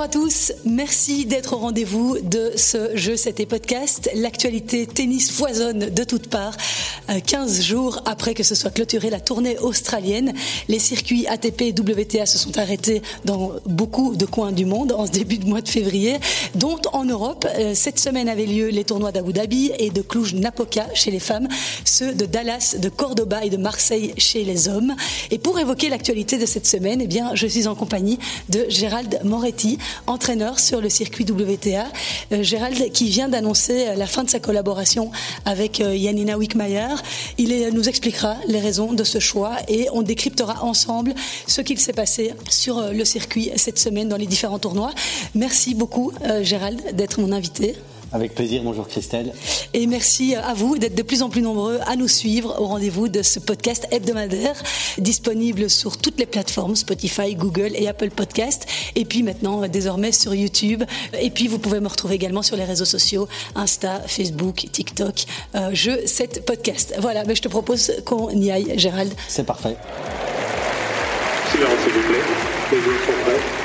Bonjour à tous, merci d'être au rendez-vous de ce jeu, c'était podcast. L'actualité tennis foisonne de toutes parts. 15 euh, jours après que ce soit clôturé la tournée australienne, les circuits ATP et WTA se sont arrêtés dans beaucoup de coins du monde en ce début de mois de février, dont en Europe. Euh, cette semaine avaient lieu les tournois d'Abu Dhabi et de Cluj-Napoca chez les femmes, ceux de Dallas, de Cordoba et de Marseille chez les hommes. Et pour évoquer l'actualité de cette semaine, eh bien, je suis en compagnie de Gérald Moretti, entraîneur sur le circuit WTA. Euh, Gérald qui vient d'annoncer la fin de sa collaboration avec Yanina Wickmayer. Il nous expliquera les raisons de ce choix et on décryptera ensemble ce qu'il s'est passé sur euh, le circuit cette semaine dans les différents tournois. Merci beaucoup euh, Gérald d'être mon invité. Avec plaisir, bonjour Christelle. Et merci à vous d'être de plus en plus nombreux à nous suivre au rendez-vous de ce podcast hebdomadaire, disponible sur toutes les plateformes, Spotify, Google et Apple Podcast, et puis maintenant désormais sur YouTube. Et puis vous pouvez me retrouver également sur les réseaux sociaux, Insta, Facebook, TikTok, euh, je, cette podcast. Voilà, mais je te propose qu'on y aille, Gérald. C'est parfait. Silence s'il vous plaît, les sont prêts.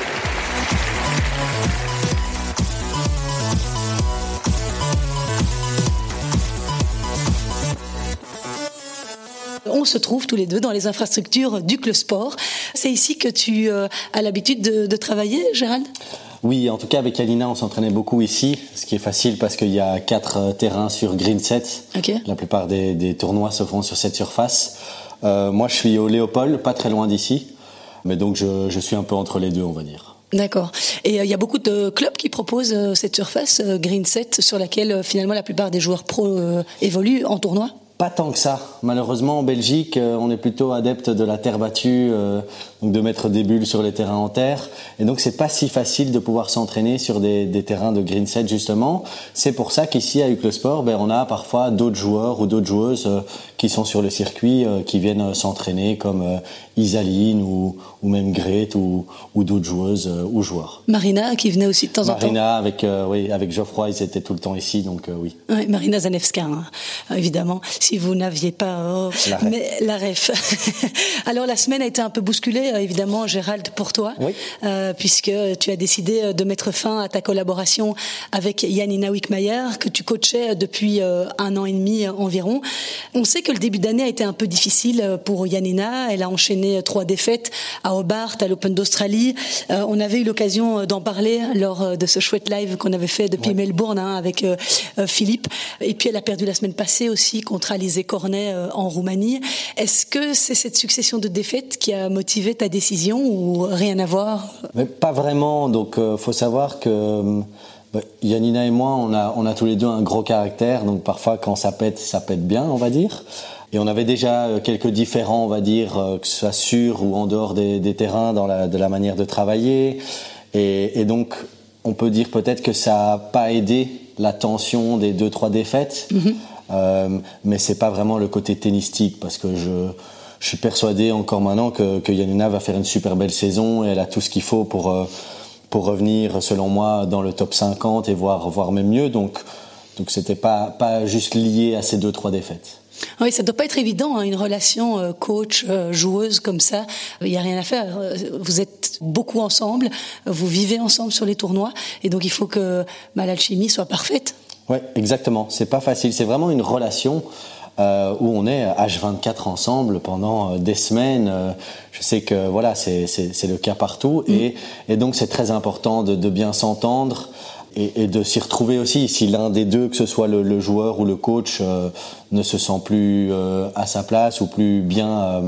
Se trouve tous les deux dans les infrastructures du Club Sport. C'est ici que tu euh, as l'habitude de, travailler, Gérald? Oui, en tout cas avec Alina, on s'entraînait beaucoup ici, ce qui est facile parce qu'il y a quatre euh, terrains sur Green 7. La plupart des, tournois se font sur cette surface. Euh, moi, je suis au Léopold, pas très loin d'ici, mais donc je, suis un peu entre les deux, on va dire. D'accord. Et il y a beaucoup de clubs qui proposent cette surface Green 7 sur laquelle finalement la plupart des joueurs pro évoluent en tournoi? Pas tant que ça. Malheureusement, en Belgique, euh, on est plutôt adepte de la terre battue, euh, donc de mettre des bulles sur les terrains en terre. Et donc, c'est pas si facile de pouvoir s'entraîner sur des, des, terrains de green set, justement. C'est pour ça qu'ici, à le Sport, ben, on a parfois d'autres joueurs ou d'autres joueuses euh, qui sont sur le circuit, qui viennent s'entraîner, comme Isaline ou, ou même Grete ou, ou d'autres joueuses ou joueurs. Marina, qui venait aussi de temps en temps. Marina, avec, oui, avec Geoffroy, ils étaient tout le temps ici, donc oui. Marina Zanevska, hein, évidemment si vous n'aviez pas oh, la mais la ref. Alors la semaine a été un peu bousculée euh, évidemment Gérald pour toi euh, puisque tu as décidé euh, de mettre fin à ta collaboration avec Yanina Wickmayer que tu coachais depuis un an et demi environ. On sait que le début d'année a été un peu difficile pour Yanina, elle a enchaîné trois défaites à Hobart, à l'Open d'Australie. on avait eu l'occasion d'en parler lors de ce chouette live qu'on avait fait depuis Melbourne hein, avec Philippe et puis elle a perdu la semaine passée aussi contre Alizé Cornet euh, en Roumanie. Est-ce que c'est cette succession de défaites qui a motivé ta décision ou rien à voir? Mais Pas vraiment. Donc, il euh, faut savoir que euh, bah, Yanina et moi, on a, on a tous les deux un gros caractère. Donc, parfois, quand ça pète, ça pète bien, on va dire. Et on avait déjà quelques différents, on va dire, que ce soit sur ou en dehors des, terrains, dans la, de la manière de travailler. Et, donc, on peut dire peut-être que ça n'a pas aidé la tension des deux, trois défaites. Mm-hmm. Euh, mais c'est pas vraiment le côté tennistique parce que je, je suis persuadé encore maintenant que, que Yanina va faire une super belle saison et elle a tout ce qu'il faut pour, euh, pour revenir, selon moi, dans le top 50 et voir, voir même mieux. Donc, donc c'était pas, pas juste lié à ces deux, trois défaites. Oui, ça doit pas être évident, hein, une relation euh, coach-joueuse comme ça. Il n'y a rien à faire. Vous êtes beaucoup ensemble, vous vivez ensemble sur les tournois, et donc il faut que bah, l'alchimie soit parfaite. Oui, exactement. C'est pas facile. C'est vraiment une relation euh, où on est H24 ensemble pendant euh, des semaines. Euh, je sais que voilà, c'est le cas partout. Mm. Et, et, donc c'est très important de, de bien s'entendre et, et, de s'y retrouver aussi. Si l'un des deux, que ce soit le, le joueur ou le coach, euh, ne se sent plus à sa place ou plus bien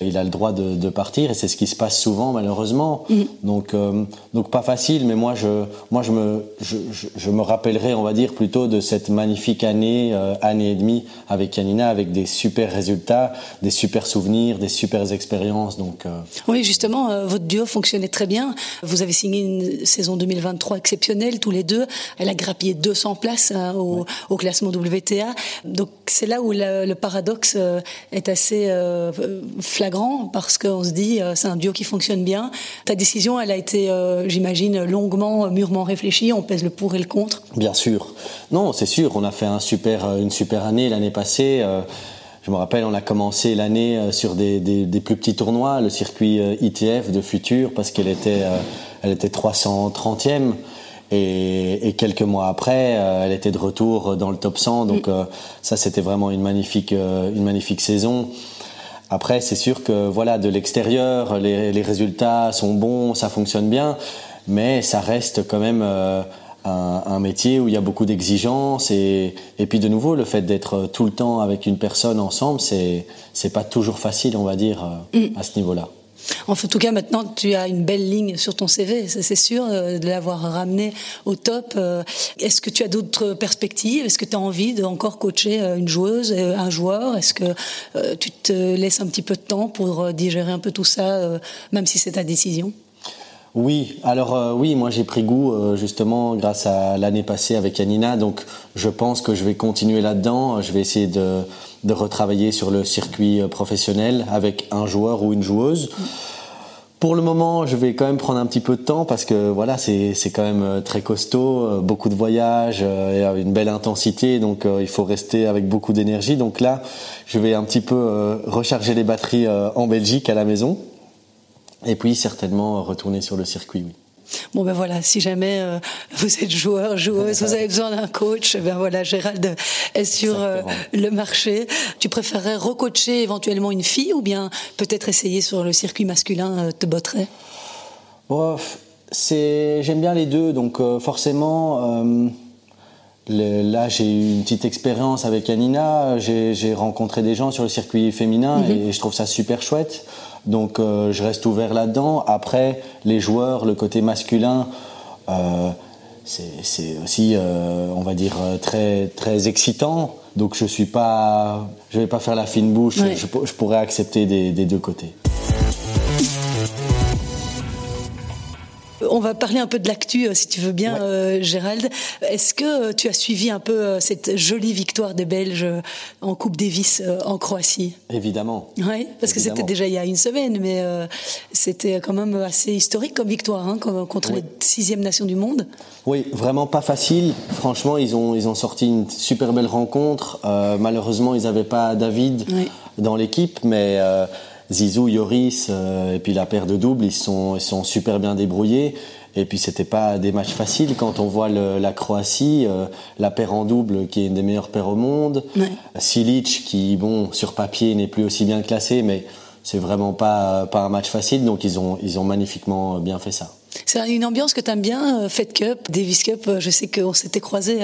il a le droit de, de partir et c'est ce qui se passe souvent malheureusement. Mm. Donc, euh, donc pas facile, mais moi je, moi je me, je, je, me rappellerai, on va dire plutôt de cette magnifique année, euh, année et demie avec Yanina, avec des super résultats, des super souvenirs, des super expériences. Donc euh, oui, justement, votre duo fonctionnait très bien. Vous avez signé une saison 2023 exceptionnelle tous les deux. Elle a grappillé 200 places hein, au, au, classement WTA. Donc c'est là où le, paradoxe est assez flagrant parce qu'on se dit euh, c'est un duo qui fonctionne bien. Ta décision, elle a été, euh, j'imagine, longuement, euh, mûrement réfléchie. On pèse le pour et le contre. Bien sûr. Non, c'est sûr. On a fait un super, une super année l'année passée. Je me rappelle, on a commencé l'année sur des, des, plus petits tournois, le circuit ITF de Futur, parce qu'elle était elle était 330e. Et, et, quelques mois après, euh, elle était de retour dans le top 100. Donc mm. euh, ça, c'était vraiment une magnifique, euh, une magnifique saison. Après, c'est sûr que voilà, de l'extérieur, les, les, résultats sont bons, ça fonctionne bien, mais ça reste quand même un, un, métier où il y a beaucoup d'exigences. Et, et, puis de nouveau, le fait d'être tout le temps avec une personne ensemble, c'est c'est pas toujours facile, on va dire, mm. à ce niveau-là. En tout cas, maintenant, tu as une belle ligne sur ton CV, c'est sûr, euh, de l'avoir ramené au top. Euh. Est-ce que tu as d'autres perspectives? Est-ce que tu as envie de encore coacher euh, une joueuse, un joueur? Est-ce que tu te laisses un petit peu de temps pour digérer un peu tout ça, même si c'est ta décision? Oui, alors oui, moi j'ai pris goût justement grâce à l'année passée avec Anina, donc je pense que je vais continuer là-dedans. Je vais essayer de, de retravailler sur le circuit euh, professionnel avec un joueur ou une joueuse. Pour le moment, je vais quand même prendre un petit peu de temps parce que voilà, c'est quand même euh, très costaud, euh, beaucoup de voyages, une belle intensité, donc il faut rester avec beaucoup d'énergie. Donc là, je vais un petit peu recharger les batteries en Belgique à la maison, et puis certainement retourner sur le circuit. Oui. Bon ben voilà, si jamais euh, vous êtes joueur, joueuse, vous avez besoin d'un coach, ben voilà, Gérald est sur euh, le marché. Tu préférerais recoacher éventuellement une fille ou bien peut-être essayer sur le circuit masculin euh, te botterait? C'est j'aime bien les deux, donc forcément. là, j'ai eu une petite expérience avec Anina. J'ai rencontré des gens sur le circuit féminin mm-hmm. et je trouve ça super chouette. Donc euh, je reste ouvert là-dedans. Après, les joueurs, le côté masculin, euh, c'est aussi, euh, on va dire, très, très excitant. Donc je suis pas, je vais pas faire la fine bouche. Je, pourrais accepter des deux côtés. On va parler un peu de l'actu, euh, si tu veux bien, euh, Gérald. Est-ce que euh, tu as suivi un peu cette jolie victoire des Belges en Coupe Davis en Croatie? Évidemment. Oui, parce que c'était déjà il y a une semaine, mais c'était quand même assez historique comme victoire hein, contre les sixième nations du monde. Oui, vraiment pas facile. Franchement, ils ont, ils ont sorti une super belle rencontre. malheureusement, ils n'avaient pas David dans l'équipe, mais Zizou, Yoris euh, et puis la paire de doubles, ils sont, ils sont super bien débrouillés. Et puis c'était pas des matchs faciles quand on voit la Croatie, euh, la paire en double qui est une des meilleures paires au monde, Silic qui bon sur papier n'est plus aussi bien classé, mais c'est vraiment pas pas un match facile. Donc ils ont ils ont magnifiquement bien fait ça. C'est une ambiance que tu aimes bien, euh, Fed Cup, Davis Cup. Je sais qu'on s'était croisés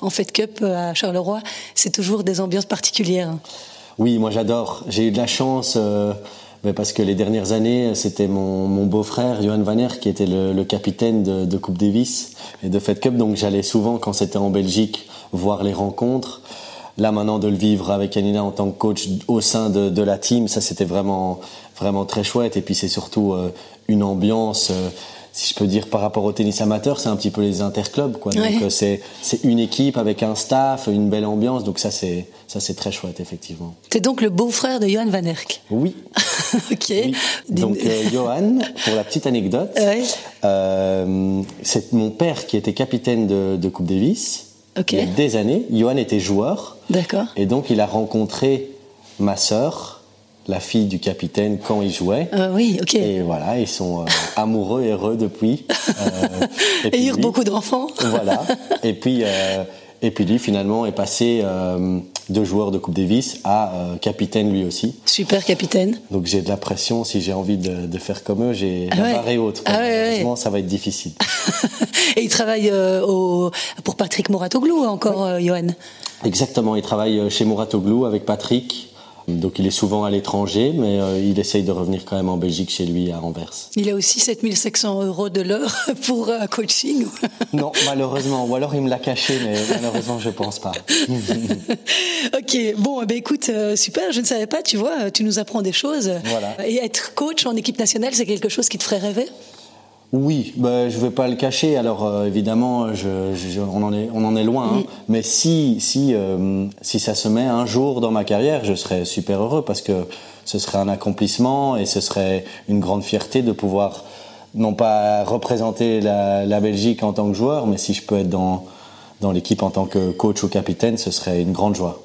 en Fed Cup à Charleroi. C'est toujours des ambiances particulières. Oui, moi j'adore. J'ai eu de la chance euh, parce que les dernières années, c'était mon, mon beau-frère Johan Vaner qui était le, capitaine de, Coupe Davis et de Fed Cup. Donc j'allais souvent quand c'était en Belgique voir les rencontres. Là maintenant de le vivre avec Anina en tant que coach au sein de, de la team, ça c'était vraiment vraiment très chouette. Et puis c'est surtout euh, une ambiance. Euh, si je peux dire par rapport au tennis amateur, c'est un petit peu les interclubs quoi. Donc euh, c'est c'est une équipe avec un staff, une belle ambiance. Donc ça c'est ça c'est très chouette effectivement. T'es donc le beau-frère de Johan Van Erck. Oui. ok. Donc euh, Johan, pour la petite anecdote, euh, c'est mon père qui était capitaine de, de Coupe Davis. Il y a des années. Johan était joueur. D'accord. Et donc il a rencontré ma sœur la fille du capitaine quand il jouait. Euh, oui, ok. Et voilà, ils sont euh, amoureux et heureux depuis. Euh, et, et eurent beaucoup d'enfants. voilà. Et puis, et puis lui, finalement, est passé de joueur de Coupe Davis à capitaine lui aussi. Super capitaine. Donc j'ai de la pression si j'ai envie de, faire comme eux. J'ai ah la barre et haute. Ah ça va être difficile. et il travaille au, pour Patrick Moratoglou encore, Johan Exactement, il travaille chez Moratoglou avec Patrick. Donc il est souvent à l'étranger, mais euh, il essaye de revenir quand même en Belgique chez lui à Anvers. Il a aussi 7500 euros de l'heure pour un coaching Non, malheureusement. Ou alors il me l'a caché, mais malheureusement je pense pas. ok, bon, ben écoute, euh, super, je ne savais pas, tu vois, tu nous apprends des choses. Voilà. Et être coach en équipe nationale, c'est quelque chose qui te ferait rêver? Oui, bah, je ne vais pas le cacher. Alors euh, évidemment, on, en est, on en est loin. Hein. Mais si, si, euh, si ça se met un jour dans ma carrière, je serais super heureux parce que ce serait un accomplissement et ce serait une grande fierté de pouvoir non pas représenter la, la Belgique en tant que joueur, mais si je peux être dans, dans l'équipe en tant que coach ou capitaine, ce serait une grande joie.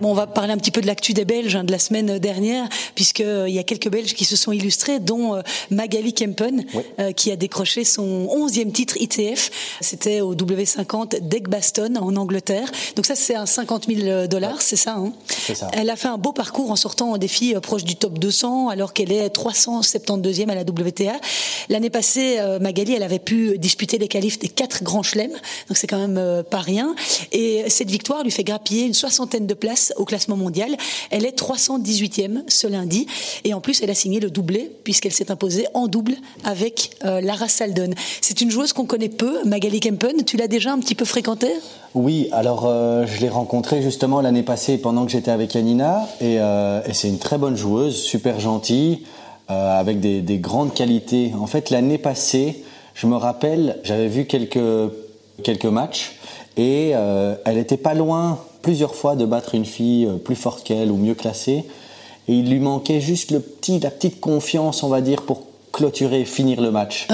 Bon, on va parler un petit peu de l'actu des Belges hein, de la semaine dernière, puisqu'il euh, y a quelques Belges qui se sont illustrés, dont euh, Magali Kempen, euh, qui a décroché son 11e titre ITF. C'était au W50 d'Egbaston en Angleterre. Donc ça, c'est un 50 000 dollars, c'est ça, hein? Ça Elle a fait un beau parcours en sortant en défi proche du top 200, alors qu'elle est 372e à la WTA. L'année passée, Magali, elle avait pu disputer les qualifs des quatre grands chelems, donc c'est quand même pas rien. Et cette victoire lui fait grappiller une soixantaine de places au classement mondial. Elle est 318e ce lundi. Et en plus, elle a signé le doublé, puisqu'elle s'est imposée en double avec euh, Lara Saldon. C'est une joueuse qu'on connaît peu, Magali Kempen. Tu l'as déjà un petit peu fréquentée? Oui, alors euh, je l'ai rencontrée justement l'année passée pendant que j'étais avec Yanina. Et, euh, et c'est une très bonne joueuse, super gentille, avec des, des grandes qualités. En fait, l'année passée, je me rappelle, j'avais vu quelques, quelques matchs et elle n'était pas loin plusieurs fois de battre une fille euh, plus forte qu'elle ou mieux classée. Et il lui manquait juste le petit, la petite confiance, on va dire, pour clôturer et finir le match.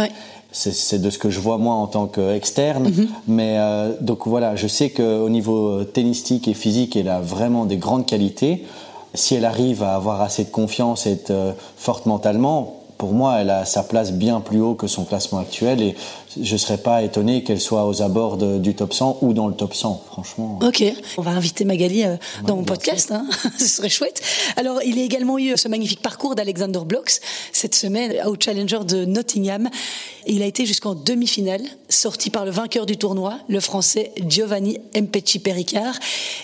C'est de ce que je vois moi en tant qu'externe. Mhm. Mais euh, donc voilà, je sais qu'au niveau euh, tennistique et physique, elle a vraiment des grandes qualités. Si elle arrive à avoir assez de confiance et être forte mentalement, pour moi, elle a sa place bien plus haut que son classement actuel et je ne serais pas étonné qu'elle soit aux abords du top 100 ou dans le top 100, franchement. Ok, on va inviter Magali euh, dans mon podcast, hein. ce serait chouette. Alors, il y a également eu ce magnifique parcours d'Alexander Blocks cette semaine au Challenger de Nottingham. Il a été jusqu'en demi-finale, sorti par le vainqueur du tournoi, le français Giovanni Mpecci Pericard.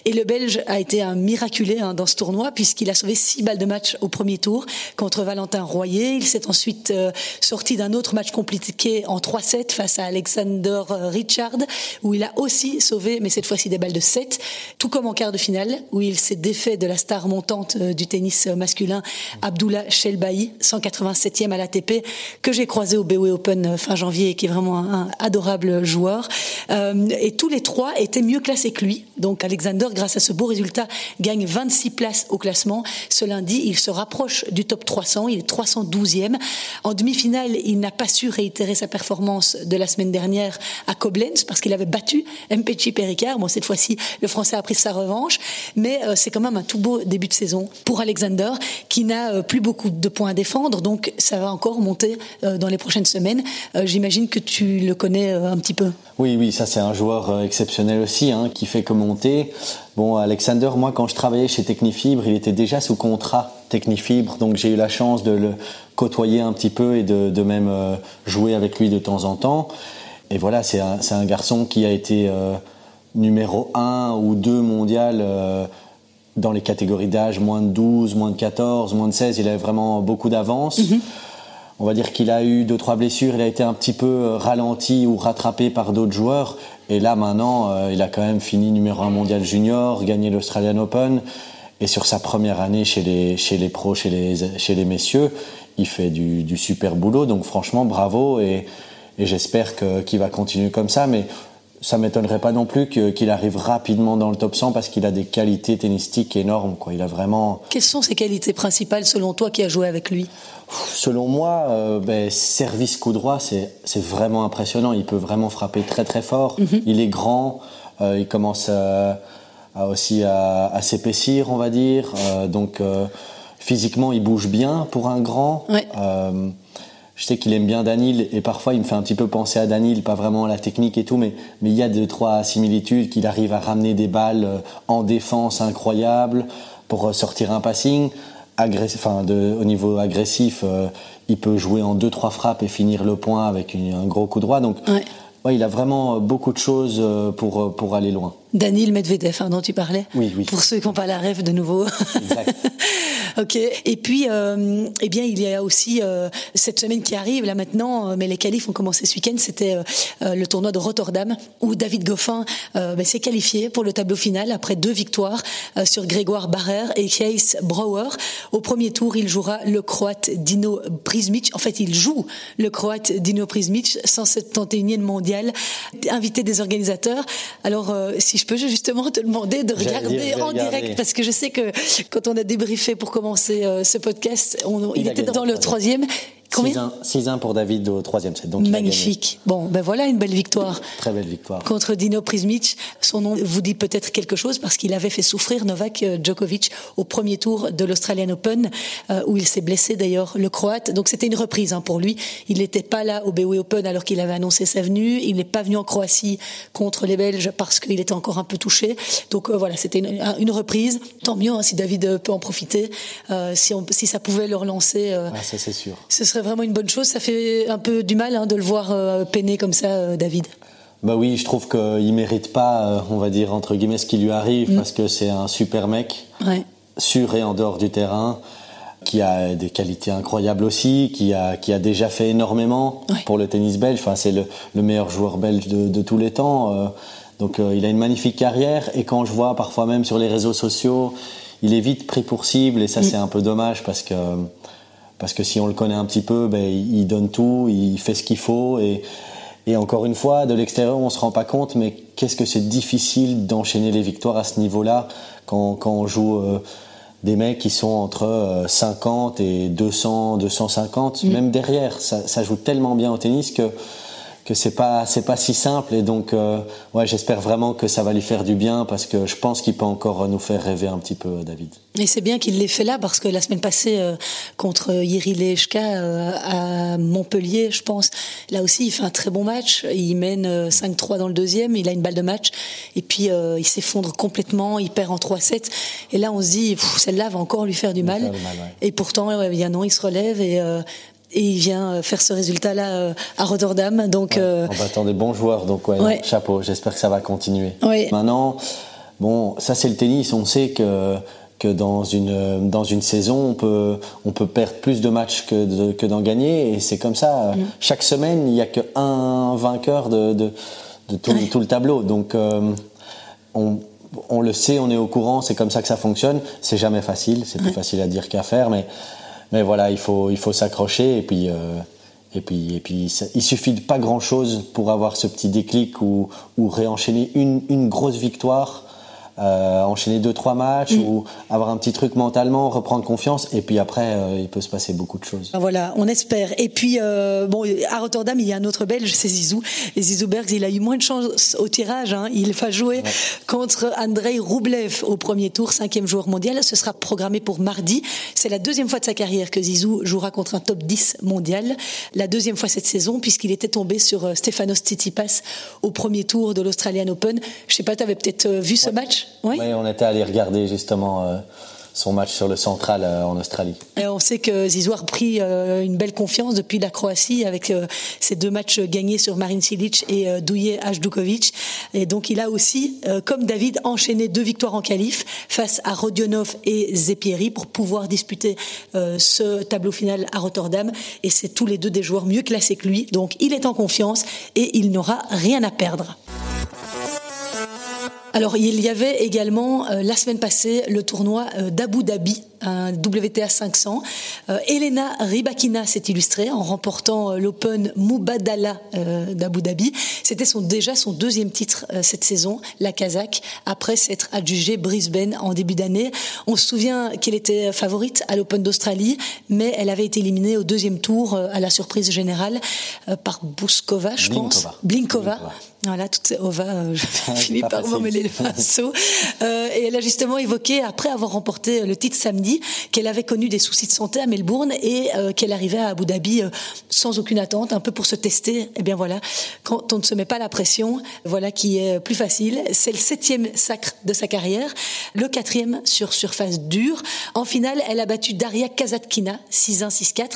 Et le belge a été un miraculé hein, dans ce tournoi puisqu'il a sauvé six balles de match au premier tour contre Valentin Royer. Il s'est ensuite euh, sorti d'un autre match compliqué en 3-7 face à Alexander euh, Richard, où il a aussi sauvé, mais cette fois-ci des balles de 7, tout comme en quart de finale, où il s'est défait de la star montante euh, du tennis masculin, Abdullah Shelbaï, 187e à l'ATP, que j'ai croisé au BOE Open fin janvier, et qui est vraiment un, adorable joueur. et tous les trois étaient mieux classés que lui. Donc Alexander, grâce à ce beau résultat, gagne 26 places au classement. Ce lundi, il se rapproche du top 300, il est 312e. En demi-finale, il n'a pas su réitérer sa performance de la semaine dernière à Koblenz parce qu'il avait battu Mpecci Pericard. Bon, cette fois-ci, le Français a pris sa revanche, mais euh, c'est quand même un tout beau début de saison pour Alexander qui n'a euh, plus beaucoup de points à défendre, donc ça va encore monter euh, dans les prochaines semaines. J'imagine que tu le connais un petit peu. Oui, oui, ça c'est un joueur exceptionnel aussi, hein, qui fait que monter. Bon, Alexander, moi quand je travaillais chez Technifibre, il était déjà sous contrat Technifibre, donc j'ai eu la chance de le côtoyer un petit peu et de, même euh, jouer avec lui de temps en temps. Et voilà, c'est un, garçon qui a été euh, numéro 1 ou 2 mondial euh, dans les catégories d'âge moins de 12, moins de 14, moins de 16. Il avait vraiment beaucoup d'avance. Mhm. On va dire qu'il a eu deux trois blessures, il a été un petit peu ralenti ou rattrapé par d'autres joueurs. Et là maintenant, il a quand même fini numéro 1 mondial junior, gagné l'Australian Open. Et sur sa première année chez les, chez les pros, chez les, chez les messieurs, il fait du, super boulot. Donc franchement, bravo et, j'espère qu'il va continuer comme ça. Mais ça m'étonnerait pas non plus qu'il arrive rapidement dans le top 100 parce qu'il a des qualités tennistiques énormes. Quoi. Il a vraiment. Quelles sont ses qualités principales selon toi qui a joué avec lui? Selon moi, euh, ben, service coup droit, c'est vraiment impressionnant. Il peut vraiment frapper très très fort. Mhm. Il est grand. Euh, il commence à, aussi à, s'épaissir, on va dire. Euh, donc Physiquement, il bouge bien pour un grand. Euh, je sais qu'il aime bien Danil et parfois il me fait un petit peu penser à Danil, pas vraiment à la technique et tout, mais, mais il y a deux, trois similitudes qu'il arrive à ramener des balles euh, en défense incroyable pour sortir un passing. enfin, de, au niveau agressif, euh, il peut jouer en deux, trois frappes et finir le point avec un gros coup droit. Donc, ouais, il a vraiment beaucoup de choses pour, pour aller loin. Danil Medvedev, hein, dont tu parlais. Oui, oui. Pour ceux qui n'ont pas la rêve de nouveau. Exact. ok. Et puis, euh, eh bien, il y a aussi euh, cette semaine qui arrive là maintenant, euh, mais les qualifs ont commencé ce week-end. C'était euh, le tournoi de Rotterdam où David Goffin ben, s'est qualifié pour le tableau final après deux victoires sur Grégoire Barrer et Kees Brouwer. Au premier tour, il jouera le Croate Dino Prizmic. En fait, il joue le Croate Dino Prizmic, 171e mondial, invité des organisateurs. Alors, si je peux justement te demander de regarder en direct parce que je sais que quand on a débriefé pour commencer euh, ce podcast, on, il, était dans le troisième Combien 6-1 pour David au troisième set. Donc Magnifique. Bon, ben voilà une belle victoire. Très belle victoire. Contre Dino Prismic. Son nom vous dit peut-être quelque chose parce qu'il avait fait souffrir Novak euh, Djokovic au premier tour de l'Australian Open, euh, où il s'est blessé d'ailleurs, le Croate. Donc c'était une reprise hein, pour lui. Il n'était pas là au BOE Open alors qu'il avait annoncé sa venue. Il n'est pas venu en Croatie contre les Belges parce qu'il était encore un peu touché. Donc euh, voilà, c'était une, reprise. Tant mieux hein, si David peut en profiter. si, on, si ça pouvait le relancer, ah, ça c'est sûr. Ce serait vraiment une bonne chose. Ça fait un peu du mal hein, de le voir peiner comme ça, David. Bah oui, je trouve qu'il mérite pas, on va dire entre guillemets, ce qui lui arrive, mm. parce que c'est un super mec, ouais. sur et en dehors du terrain, qui a des qualités incroyables aussi, qui a, qui a déjà fait énormément pour le tennis belge. Enfin, c'est le, le, meilleur joueur belge de, de tous les temps. Euh. donc, euh, il a une magnifique carrière. Et quand je vois parfois même sur les réseaux sociaux, il est vite pris pour cible, et ça, mm. c'est un peu dommage parce que parce que si on le connaît un petit peu, ben, il donne tout, il fait ce qu'il faut et et encore une fois, de l'extérieur, on se rend pas compte, mais qu'est-ce que c'est difficile d'enchaîner les victoires à ce niveau-là quand, quand, on joue euh, des mecs qui sont entre 50 euh, et 200, 250, mm. même derrière. Ça, ça, joue tellement bien au tennis que que c'est pas c'est pas si simple et donc euh, ouais j'espère vraiment que ça va lui faire du bien parce que je pense qu'il peut encore nous faire rêver un petit peu David. Et c'est bien qu'il l'ait fait là parce que la semaine passée euh, contre Yiri Lechka euh, à Montpellier, je pense, là aussi il fait un très bon match, il mène 5-3 dans le deuxième, il a une balle de match et puis il s'effondre complètement, il perd en 3-7 et là on se dit celle-là va encore lui faire du mal, et pourtant il y a non, il se relève et et il vient euh, faire ce résultat-là euh, à Rotterdam. Donc, ouais, euh, on attend des bons joueurs, donc ouais, chapeau. J'espère que ça va continuer. Maintenant, bon, ça c'est le tennis. On sait que que dans une dans une saison, on peut on peut perdre plus de matchs que que d'en gagner, et c'est comme ça. Mm. Chaque semaine, il n'y a qu'un vainqueur de de, de tout, tout, le tableau. Donc on on le sait, on est au courant, c'est comme ça que ça fonctionne. C'est jamais facile, c'est plus facile à dire qu'à faire, mais mais voilà, il faut, il faut s'accrocher et puis. Euh, et puis, et puis il suffit de pas grand-chose pour avoir ce petit déclic ou, ou réenchaîner une, une grosse victoire euh, enchaîner deux trois matchs mm. ou avoir un petit truc mentalement, reprendre confiance et puis après euh, il peut se passer beaucoup de choses. Voilà, on espère. Et puis euh, bon, à Rotterdam il y a un autre Belge, c'est Zizou. Et Zizou Bergs, il a eu moins de chance au tirage. Hein. Il va jouer contre Andrei Roublev au premier tour, cinquième joueur mondial. Ce sera programmé pour mardi. C'est la deuxième fois de sa carrière que Zizou jouera contre un top 10 mondial. La deuxième fois cette saison puisqu'il était tombé sur Stefanos Tsitsipas au premier tour de l'Australian Open. Je sais pas, tu avais peut-être vu ce match? Oui. on était allé regarder justement euh, son match sur le central euh, en Australie. Et on sait que Zizou a pris euh, une belle confiance depuis la Croatie avec ses deux matchs gagnés sur Marin Cilic et Douye Ajdukovic. Et donc il a aussi, comme David, enchaîné deux victoires en qualif face à Rodionov et Zepieri pour pouvoir disputer ce tableau final à Rotterdam. Et c'est tous les deux des joueurs mieux classés que lui. Donc il est en confiance et il n'aura rien à perdre. Alors, il y avait également euh, la semaine passée le tournoi euh, d'Abu Dhabi, un WTA 500. Euh, Elena Rybakina s'est illustrée en remportant l'Open Mubadala d'Abu Dhabi. C'était son, déjà son deuxième titre cette saison, la Kazakh, après s'être adjugée Brisbane en début d'année. On se souvient qu'elle était favorite à l'Open d'Australie, mais elle avait été éliminée au deuxième tour à la surprise générale par Bouskova, je pense. Blinkova. Voilà, toutes ces euh, je finis par m'emmêler le pinceau. Euh, et elle a justement évoqué, après avoir remporté le titre samedi, qu'elle avait connu des soucis de santé à Melbourne et euh, qu'elle arrivait à Abu Dhabi euh, sans aucune attente, un peu pour se tester. Eh bien voilà, quand on ne se met pas la pression, voilà qui est plus facile. C'est le septième sacre de sa carrière, le quatrième sur surface dure. En finale, elle a battu Daria Kazatkina, 6-1, 6-4.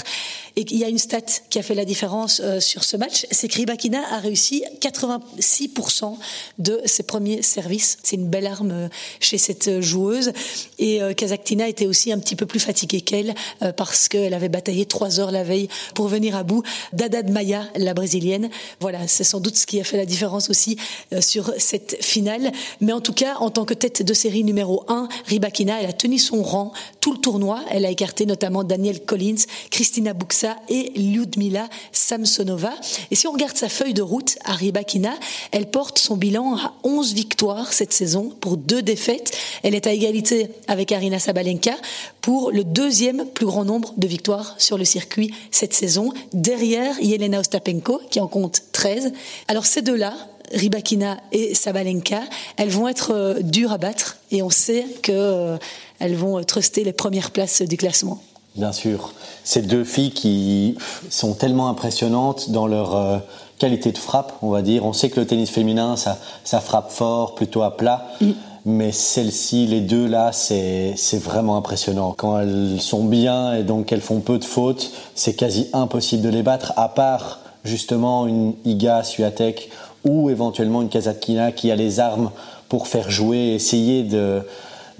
Et il y a une stat qui a fait la différence euh, sur ce match, c'est que Rybakina a réussi 86% de ses premiers services. C'est une belle arme euh, chez cette joueuse. Et euh, était aussi un petit peu plus fatiguée qu'elle parce qu'elle avait bataillé trois heures la veille pour venir à bout d'Adad Maya, la brésilienne. Voilà, c'est sans doute ce qui a fait la différence aussi sur cette finale. Mais en tout cas, en tant que tête de série numéro 1, Rybakina, elle a tenu son rang tout le tournoi. Elle a écarté notamment Daniel Collins, Christina Buxa Et Lyudmila Samsonova. Et si on regarde sa feuille de route, Rybakina, elle porte son bilan à 11 victoires cette saison pour deux défaites. Elle est à égalité avec Arina Sabalenka pour le deuxième plus grand nombre de victoires sur le circuit cette saison, derrière Yelena Ostapenko qui en compte 13. Alors ces deux-là, Rybakina et Sabalenka, elles vont être euh, dures à battre et on sait qu'elles euh, vont truster les premières places du classement. Bien sûr. Ces deux filles qui sont tellement impressionnantes dans leur euh, qualité de frappe, on va dire. On sait que le tennis féminin, ça, ça frappe fort, plutôt à plat. Mm. Mais celles-ci, les deux là, c'est vraiment impressionnant. Quand elles sont bien et donc elles font peu de fautes, c'est quasi impossible de les battre, à part justement une Iga Swiatek ou éventuellement une Kazatkina qui a les armes pour faire jouer, essayer de,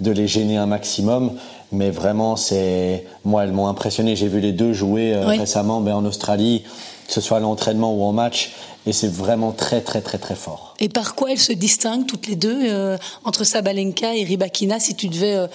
de les gêner un maximum. Mais vraiment, c'est moi, elles m'ont impressionné. J'ai vu les deux jouer euh, récemment ben, en Australie, que ce soit à l'entraînement ou en match. Et c'est vraiment très, très, très, très fort. Et par quoi elles se distinguent toutes les deux euh, entre Sabalenka et Rybakina Si tu devais euh,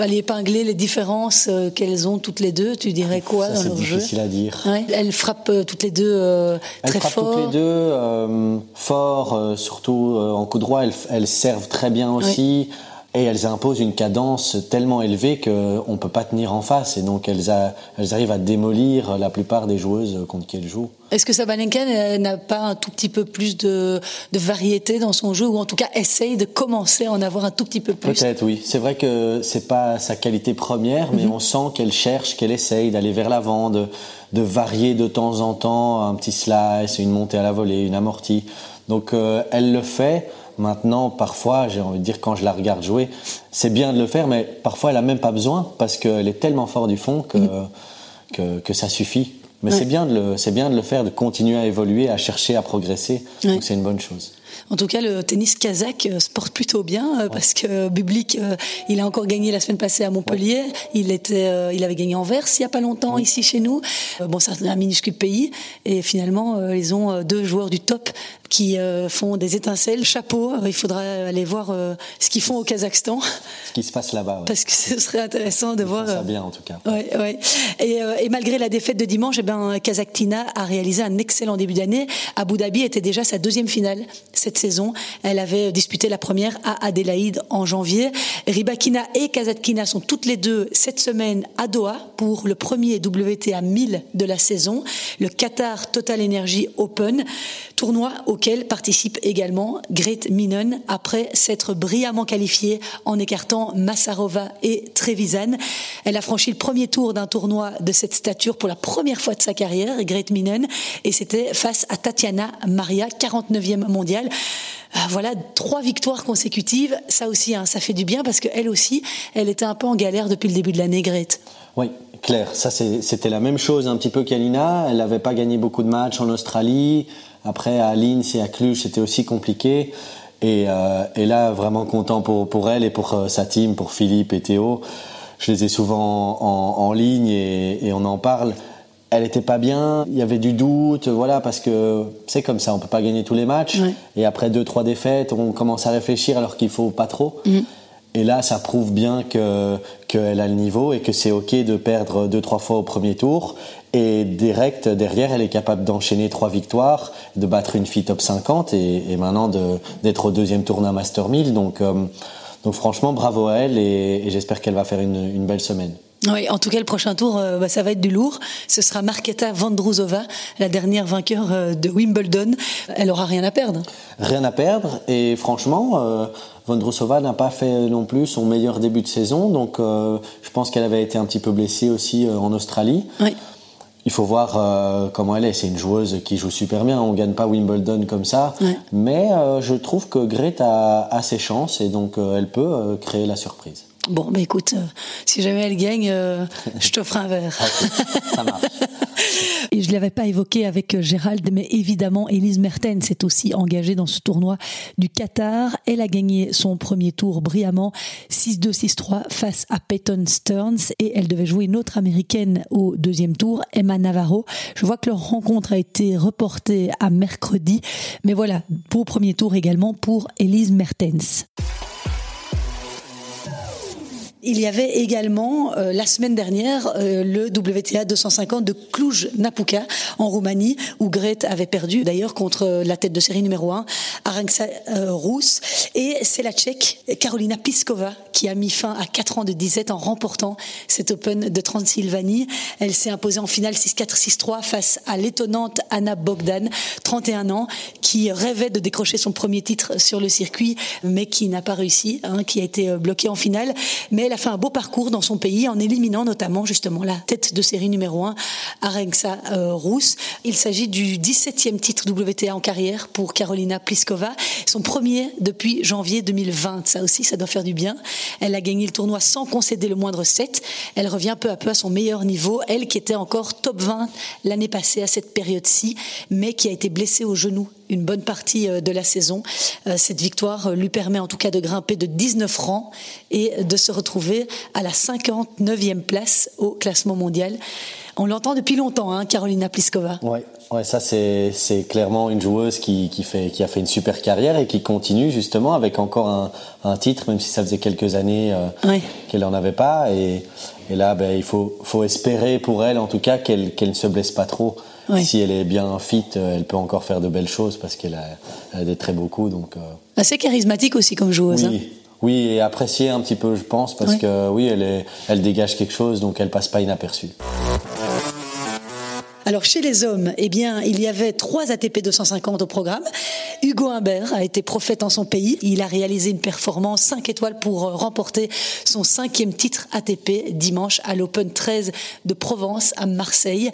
aller épingler les différences qu'elles ont toutes les deux, tu dirais quoi jeu C'est difficile à dire. Elles frappent toutes les deux très elles fort. Toutes les deux fort, surtout en coup droit. Elles, elles servent très bien aussi. Et elles imposent une cadence tellement élevée qu'on ne peut pas tenir en face. Et donc elles, elles, arrivent à démolir la plupart des joueuses contre qui elles jouent. Est-ce que Sabalenka n'a pas un tout petit peu plus de, de, variété dans son jeu ou en tout cas essaye de commencer à en avoir un tout petit peu plus? Peut-être oui. C'est vrai que c'est pas sa qualité première, mais mhm. on sent qu'elle cherche, qu'elle essaye d'aller vers l'avant, de, de, varier de temps en temps un petit slice, une montée à la volée, une amortie. Donc euh, elle le fait. Maintenant, parfois, j'ai envie de dire, quand je la regarde jouer, c'est bien de le faire, mais parfois, elle n'a même pas besoin parce qu'elle est tellement fort du fond que, mm. que, ça suffit. Mais c'est bien, de le, bien de le faire, de continuer à évoluer, à chercher à progresser. Donc, c'est une bonne chose. En tout cas, le tennis kazakh euh, se porte plutôt bien euh, parce que Bublik, euh, il a encore gagné la semaine passée à Montpellier. Il était, il avait gagné en Verse il y a pas longtemps ici chez nous. Bon, c'est un minuscule pays et finalement, ils ont deux joueurs du top qui font des étincelles. Chapeau, il faudra aller voir ce qu'ils font au Kazakhstan. Ce qui se passe là-bas. Parce que ce serait intéressant de voir. Ça bien en tout cas. Ouais, ouais. Et, et, malgré la défaite de dimanche, eh ben, Kazaktina a réalisé un excellent début d'année. Abu Dhabi était déjà sa deuxième finale cette saison. Elle avait disputé la première à Adélaïde en janvier. Ribakina et Kazatkina sont toutes les deux cette semaine à Doha pour le premier WTA 1000 de la saison, le Qatar Total Energy Open, tournoi auquel participe également Grete Minen après s'être brillamment qualifiée en écartant Massarova et Trevisan. Elle a franchi le premier tour d'un tournoi de cette stature pour la première fois de sa carrière, Grete Minen, et c'était face à Tatiana Maria, 49e mondiale. Ah, voilà, trois victoires consécutives. Ça aussi, hein, ça fait du bien parce qu'elle aussi, elle était un peu en galère depuis le début de l'année, Grete. Oui, Claire, ça c'était la même chose un petit peu qu'Alina. Elle n'avait pas gagné beaucoup de matchs en Australie. Après, à Linz et à Cluj, c'était aussi compliqué. Et, euh, là, vraiment content pour, pour elle et pour euh, sa team, pour Philippe et Théo. Je les ai souvent en, ligne et on en parle elle était pas bien, il y avait du doute, voilà, parce que c'est comme ça, on peut pas gagner tous les matchs. Et après deux, trois défaites, on commence à réfléchir alors qu'il faut pas trop. Mm. Et là, ça prouve bien que qu'elle a le niveau et que c'est ok de perdre deux, trois fois au premier tour. Et direct derrière, elle est capable d'enchaîner trois victoires, de battre une fille top 50 et, et maintenant d'être au deuxième tournoi Master 1000. Donc, euh, donc franchement, bravo à elle et, et j'espère qu'elle va faire une, une belle semaine. Oui, en tout cas, le prochain tour, euh, bah, ça va être du lourd. Ce sera Marketa Vandrousova, la dernière vainqueur euh, de Wimbledon. Elle aura rien à perdre. Rien à perdre. Et franchement, euh, Vandrousova n'a pas fait non plus son meilleur début de saison. Donc, je pense qu'elle avait été un petit peu blessée aussi en Australie. Oui. Il faut voir comment elle est. C'est une joueuse qui joue super bien. On gagne pas Wimbledon comme ça. Mais je trouve que Grete a, a, ses chances et donc elle peut créer la surprise. Bon, bah écoute, euh, si jamais elle gagne, euh, je t'offre un verre. ça marche. Ne l'avais pas évoqué avec euh, Gérald, mais évidemment, Elise Mertens s'est aussi engagée dans ce tournoi du Qatar. Elle a gagné son premier tour brillamment, 6-2, 6-3 face à Peyton Stearns. Et elle devait jouer une autre américaine au deuxième tour, Emma Navarro. Je vois que leur rencontre a été reportée à mercredi. Mais voilà, beau premier tour également pour Elise Mertens. Il y avait également euh, la semaine dernière euh, le WTA 250 de Cluj-Napoca en Roumanie où Grete avait perdu d'ailleurs contre la tête de série numéro 1 Aranxa euh, Rus et c'est la Tchèque Carolina Pliskova qui a mis fin à 4 ans de disette en remportant cet Open de Transylvanie. Elle s'est imposée en finale 6-4 6-3 face à l'étonnante Anna Bogdan, 31 ans, qui rêvait de décrocher son premier titre sur le circuit mais qui n'a pas réussi, hein, qui a été bloquée en finale elle a fait un beau parcours dans son pays en éliminant notamment justement la tête de série numéro 1, Arenksa euh, Rus. Il s'agit du 17e titre WTA en carrière pour Carolina Pliskova, son premier depuis janvier 2020. Ça aussi, ça doit faire du bien. Elle a gagné le tournoi sans concéder le moindre set. Elle revient peu à peu à son meilleur niveau, elle qui était encore top 20 l'année passée à cette période-ci, mais qui a été blessée au genou une bonne partie euh, de la saison. Euh, cette victoire lui permet en tout cas de grimper de 19 rangs et de se retrouver à la 59e place au classement mondial. On l'entend depuis longtemps, hein, Carolina Pliskova. Ouais, ouais ça c'est clairement une joueuse qui, qui, fait, qui a fait une super carrière et qui continue justement avec encore un, un titre, même si ça faisait quelques années euh, qu'elle n'en avait pas. Et, et là, ben, il faut, faut espérer pour elle en tout cas qu'elle qu'elle ne se blesse pas trop. Si elle est bien fit, euh, elle peut encore faire de belles choses parce qu'elle a, des très beaux coups. Donc, euh. Assez charismatique aussi comme joueuse. Oui. Hein. Oui, et appréciée un petit peu, je pense, parce que oui, elle, est, elle dégage quelque chose, donc elle passe pas inaperçue. Alors chez les hommes, eh bien, il y avait trois ATP 250 au programme. Hugo Humbert a été prophète en son pays. Il a réalisé une performance 5 étoiles pour euh, remporter son cinquième titre ATP dimanche à l'Open 13 de Provence à Marseille.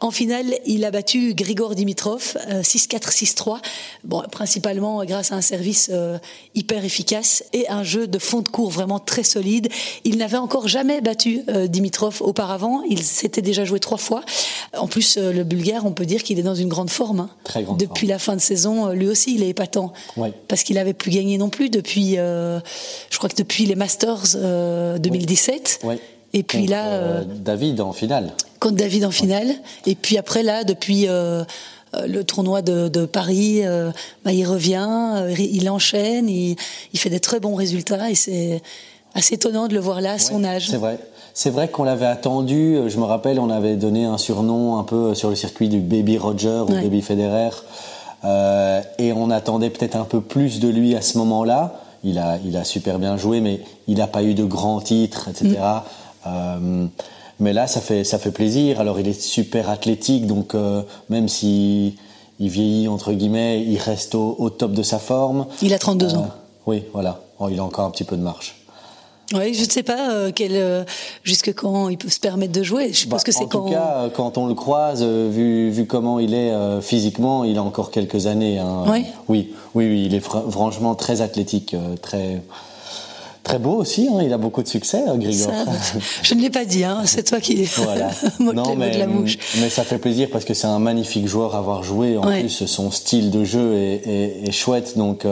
En finale, il a battu Grigor Dimitrov 6-4, euh, 6-3. Bon, principalement grâce à un service euh, hyper efficace et un jeu de fond de cours vraiment très solide. Il n'avait encore jamais battu Dimitrov auparavant. Il s'était déjà joué trois fois. En plus, euh, le Bulgare, on peut dire qu'il est dans une grande forme. Hein. Très grande depuis la fin de saison, euh, lui aussi, il est épatant. Parce qu'il avait plus gagné non plus depuis, euh, je crois que depuis les Masters 2017. Et puis là, David en finale. Contre David en finale. Et puis après là, depuis le tournoi de, Paris, bah, il revient, il enchaîne, il, il, fait des très bons résultats et c'est assez étonnant de le voir là à son âge. C'est vrai. C'est vrai qu'on l'avait attendu. Euh, je me rappelle, on avait donné un surnom un peu euh, sur le circuit du Baby Roger ou Baby Federer. Euh, et on attendait peut-être un peu plus de lui à ce moment-là. Il a, il a super bien joué, mais il n'a pas eu de grands titres, etc. Mm. mais là, ça fait, ça fait plaisir. Alors, il est super athlétique, donc même si il vieillit entre guillemets, il reste au, top de sa forme. Il a 32 ans. Oui, voilà. Oh, il a encore un petit peu de marche. Oui, je ne sais pas euh, quel, euh, jusque quand il peut se permettre de jouer. Je pense bah, que c'est quand. En tout cas, euh, quand on le croise, vu, vu comment il est physiquement, il a encore quelques années. Hein. Oui. oui. Oui, il est franchement très athlétique, très. Très beau aussi, hein. il a beaucoup de succès, Grigor. je ne l'ai pas dit, hein. c'est toi qui voilà. non, mais, de la mouche. Mais ça fait plaisir parce que c'est un magnifique joueur à avoir joué. En plus, son style de jeu est, est, est chouette, donc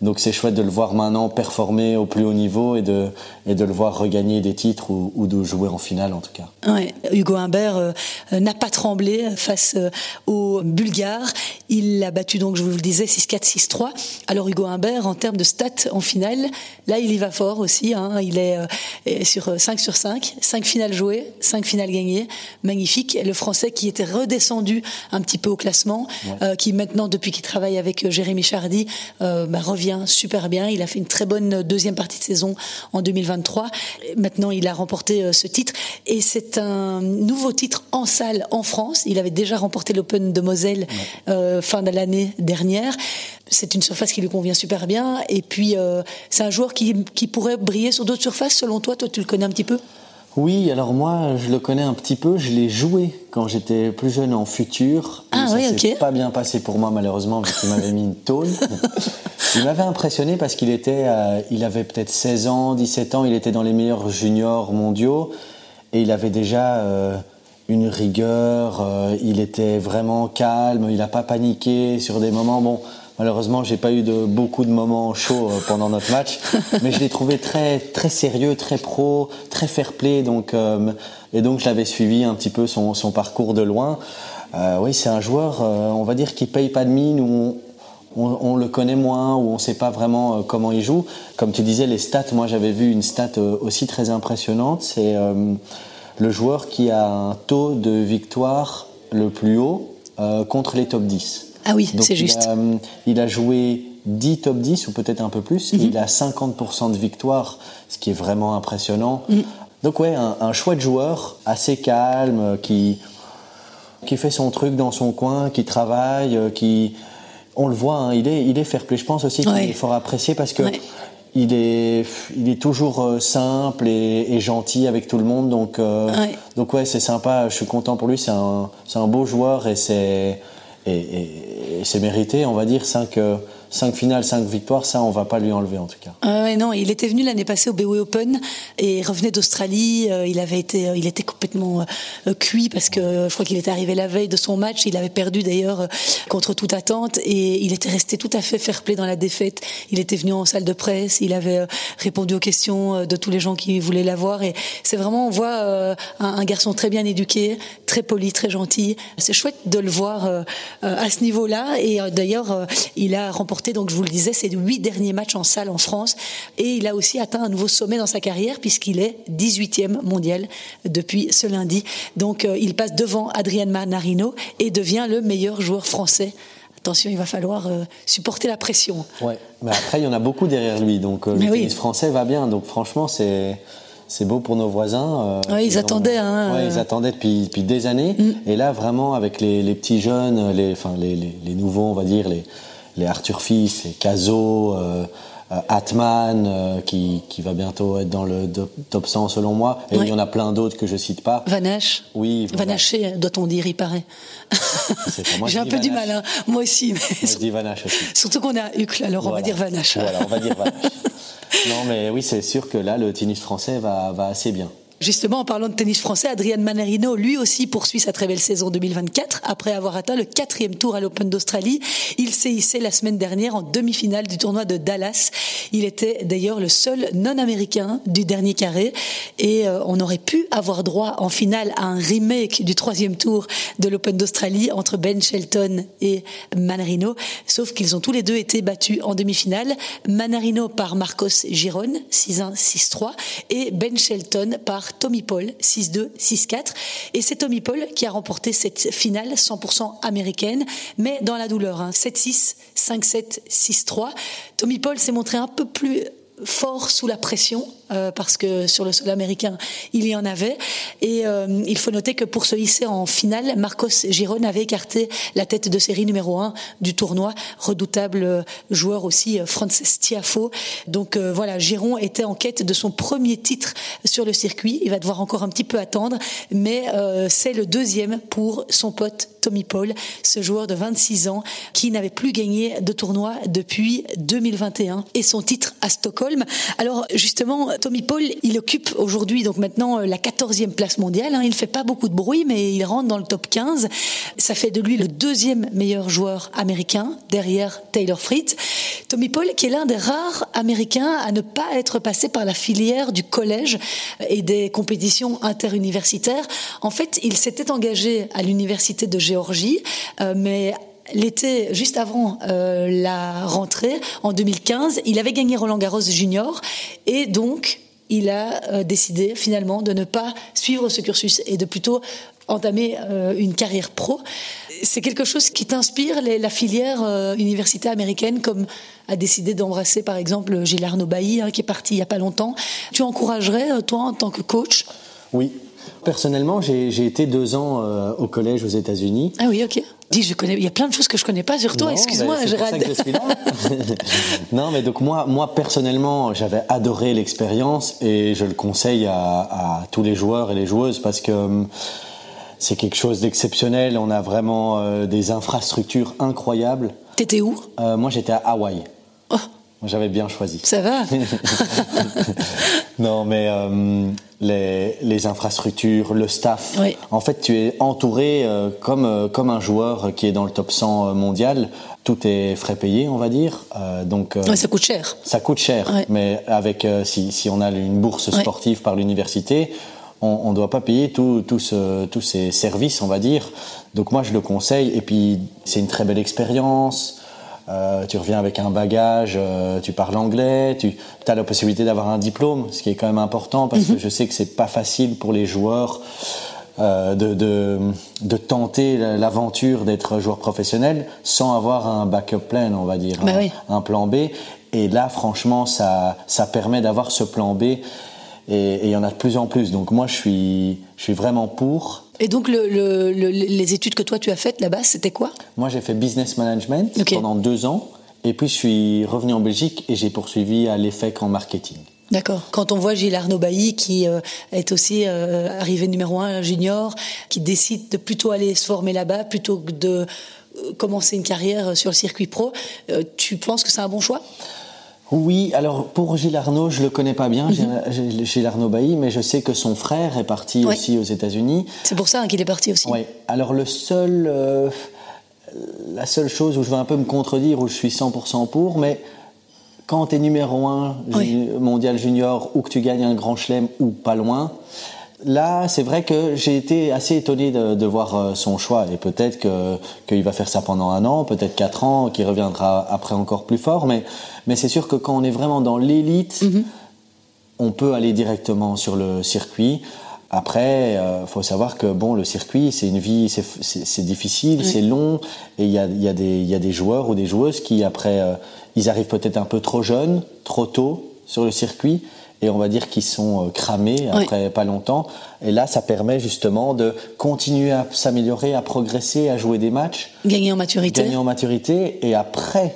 donc c'est chouette de le voir maintenant performer au plus haut niveau et de, et de le voir regagner des titres ou, ou de jouer en finale en tout cas. Ouais, Hugo Humbert euh, euh, n'a pas tremblé face euh, aux Bulgares. Il l'a battu donc, je vous le disais, 6-4, 6-3. Alors Hugo Humbert, en termes de stats en finale, là il y va fort aussi. Hein. Il est sur 5 sur 5, 5 finales jouées, 5 finales gagnées. Magnifique. le Français qui était redescendu un petit peu au classement, qui maintenant, depuis qu'il travaille avec Jérémy Chardy, bah, revient super bien. Il a fait une très bonne deuxième partie de saison en 2023. Maintenant, il a remporté euh, ce titre et c'est un nouveau titre en salle en France. Il avait déjà remporté l'Open de Moselle euh, fin de l'année dernière. C'est une surface qui lui convient super bien. Et puis, euh, c'est un joueur qui, qui pourrait briller sur d'autres surfaces. Selon toi, toi, tu le connais un petit peu? Oui, alors moi, je le connais un petit peu. Je l'ai joué quand j'étais plus jeune en futur. Ah ça oui, ok. pas bien passé pour moi, malheureusement, parce qu'il m'avait mis une tôle. il m'avait impressionné parce qu'il était, euh, il avait peut-être 16 ans, 17 ans. Il était dans les meilleurs juniors mondiaux et il avait déjà euh, une rigueur. Euh, il était vraiment calme. Il n'a pas paniqué sur des moments. Bon, Malheureusement, j'ai pas eu de beaucoup de moments chauds euh, pendant notre match, mais je l'ai trouvé très très sérieux, très pro, très fair play. Donc euh, et donc je l'avais suivi un petit peu son, son parcours de loin. Euh, oui, c'est un joueur, on va dire, qui paye pas de mine. Où on, le connaît moins ou on ne sait pas vraiment comment il joue. Comme tu disais, les stats, moi j'avais vu une stat aussi très impressionnante, c'est le joueur qui a un taux de victoire le plus haut contre les top 10. Ah oui, c'est juste. il a joué 10 top 10 ou peut-être un peu plus. Mhm. Il a 50% de victoire, ce qui est vraiment impressionnant. Mhm. Donc ouais, un, un, chouette joueur, assez calme, qui, qui fait son truc dans son coin, qui travaille, euh, qui... On le voit, hein, il, est, il est fair play. Je pense aussi qu'il est fort apprécié parce que il, est, il est toujours euh, simple et, gentil avec tout le monde. Donc, euh, donc ouais, c'est sympa. Je suis content pour lui. C'est un, un beau joueur et c'est et, et, c'est mérité, on va dire, 5 5 finales, 5 victoires, ça, on va pas lui enlever en tout cas. Euh, non, il était venu l'année passée au BOE Open et revenait d'Australie. Euh, il avait été, euh, il était complètement euh, cuit parce que je crois qu'il était arrivé la veille de son match. Il avait perdu d'ailleurs contre toute attente et il était resté tout à fait fair-play dans la défaite. Il était venu en salle de presse, il avait répondu aux questions de tous les gens qui voulaient l'avoir et c'est vraiment, on voit un, un, garçon très bien éduqué, très poli, très gentil. C'est chouette de le voir à ce niveau-là et d'ailleurs, il a remporté donc je vous le disais, ses huit derniers matchs en salle en France. Et il a aussi atteint un nouveau sommet dans sa carrière puisqu'il est 18e mondial depuis ce lundi. Donc euh, il passe devant Adrien Manarino et devient le meilleur joueur français attention, il va falloir euh, supporter la pression. Ouais, mais après, il y en a beaucoup derrière lui, donc euh, le tennis français va bien. Donc franchement, c'est c'est beau pour nos voisins. Euh, ils, attendaient. Hein, ouais, ils attendaient depuis, depuis des années. Mm. Et là, vraiment, avec les, les petits jeunes, les, enfin, les, les, les, nouveaux, on va dire, les, les Arthur Fils, les Caso, euh, euh, Atman, euh, qui, qui, va bientôt être dans le top 100 selon moi. Et il y en a plein d'autres que je cite pas. Vanache. Oui. Vanaché, doit-on dire, il paraît. J'ai un peu du mal, hein. moi aussi. Mais... Moi, je dis Vanache aussi. Surtout qu'on est à Uccle, alors on va dire Vanache. Voilà, on va dire Vanache. non, mais oui, c'est sûr que là, le tennis français va, va assez bien. Justement, en parlant de tennis français, Adrian Manarino, lui aussi, poursuit sa très belle saison 2024 après avoir atteint le quatrième tour à l'Open d'Australie. Il s'est hissé la semaine dernière en demi-finale du tournoi de Dallas. Il était d'ailleurs le seul non-américain du dernier carré et euh, on aurait pu avoir droit en finale à un remake du troisième tour de l'Open d'Australie entre Ben Shelton et Manarino, sauf qu'ils ont tous les deux été battus en demi-finale. Manarino par Marcos Giron, 6-1, 6-3 et Ben Shelton par Tommy Paul, 6-2, 6-4. Et c'est Tommy Paul qui a remporté cette finale 100% américaine, mais dans la douleur. 7-6, 5-7, 6-3. Tommy Paul s'est montré un peu plus fort sous la pression euh, parce que sur le sol américain, il y en avait. Et euh, il faut noter que pour se hisser en finale, Marcos Giron avait écarté la tête de série numéro 1 du tournoi, redoutable euh, joueur aussi, Frances Tiafo. Donc voilà, Giron était en quête de son premier titre sur le circuit. Il va devoir encore un petit peu attendre, mais c'est le deuxième pour son pote Tommy Paul, ce joueur de 26 ans qui n'avait plus gagné de tournoi depuis 2021 et son titre à Stockholm. Alors justement, Tommy Paul, il occupe aujourd'hui donc maintenant euh, la 14e place mondiale. Hein. Il ne fait pas beaucoup de bruit, mais il rentre dans le top 15. Ça fait de lui le deuxième meilleur joueur américain derrière Taylor Fritz. Tommy Paul, qui est l'un des rares Américains à ne pas être passé par la filière du collège et des compétitions interuniversitaires. En fait, il s'était engagé à l'université de Géorgie, euh, mais l'été juste avant euh, la rentrée en 2015, il avait gagné Roland Garros junior et donc il a euh, décidé finalement de ne pas suivre ce cursus et de plutôt entamer euh, une carrière pro. C'est quelque chose qui t'inspire la filière université américaine comme a décidé d'embrasser par exemple Gilles Arnaud Bailly hein, qui est parti il n'y a pas longtemps. Tu encouragerais toi en tant que coach? Oui, Personnellement, j'ai été deux ans au collège aux États-Unis. Ah oui, ok. Dis, je connais, il y a plein de choses que je connais pas sur toi. Excuse-moi, ben, Gérald. non, mais donc moi, moi personnellement, j'avais adoré l'expérience et je le conseille à, à, tous les joueurs et les joueuses parce que hum, c'est quelque chose d'exceptionnel. On a vraiment euh, des infrastructures incroyables. T'étais où? Euh, Moi, j'étais à Hawaï. Oh. J'avais bien choisi. Ça va Non, mais euh, les, les, infrastructures, le staff. Oui. En fait, tu es entouré euh, comme, euh, comme un joueur qui est dans le top 100 mondial. Tout est frais payé, on va dire. donc, ça coûte cher. Ça coûte cher. Mais avec, si, si, on a une bourse sportive par l'université, on ne doit pas payer tous tout ces services, on va dire. Donc moi, je le conseille. Et puis, c'est une très belle expérience. Euh, tu reviens avec un bagage, euh, tu parles anglais, tu as la possibilité d'avoir un diplôme, ce qui est quand même important parce que Mhm. je sais que c'est pas facile pour les joueurs euh, de, de, de tenter l'aventure d'être joueur professionnel sans avoir un backup plan, on va dire, Bah un, oui. un plan B. Et là, franchement, ça, ça permet d'avoir ce plan B. Et et il y en a de plus en plus. Donc moi, je suis, je suis vraiment pour. Et donc, le, le- le- les études que toi tu as faites là-bas, c'était quoi? Moi, j'ai fait business management pendant deux ans. Et puis, je suis revenu en Belgique et j'ai poursuivi à l'EFEC en marketing. D'accord. Quand on voit Gilles Arnaud Bailly, qui euh, est aussi euh, arrivé numéro un junior, qui décide de plutôt aller se former là-bas plutôt que de euh, commencer une carrière sur le circuit pro, tu penses que c'est un bon choix? Oui, alors pour Gilles Arnaud, je le connais pas bien, Gilles- Gilles Gilles Arnaud Bailly, mais je sais que son frère est parti Ouais. aussi aux États-Unis. C'est pour ça hein, qu'il est parti aussi. Ouais. Alors le seul, euh, la seule chose où je vais un peu me contredire, où je suis 100% pour, mais quand tu es numéro 1 Oui. mondial junior ou que tu gagnes un grand chelem ou pas loin, là c'est vrai que j'ai été assez étonné de, de voir euh, son choix et peut-être que qu'il va faire ça pendant un an, peut-être quatre ans, qu'il reviendra après encore plus fort, mais mais c'est sûr que quand on est vraiment dans l'élite, on peut aller directement sur le circuit. Après, il faut savoir que bon, le circuit, c'est une vie, c'est- difficile, c'est long, et il y a, y, a y a des joueurs ou des joueuses qui, après, euh, ils arrivent peut-être un peu trop jeunes, trop tôt sur le circuit, et on va dire qu'ils sont euh, cramés après pas longtemps. Et là, ça permet justement de continuer à s'améliorer, à progresser, à jouer des matchs, Gagner en maturité. gagner en maturité, et après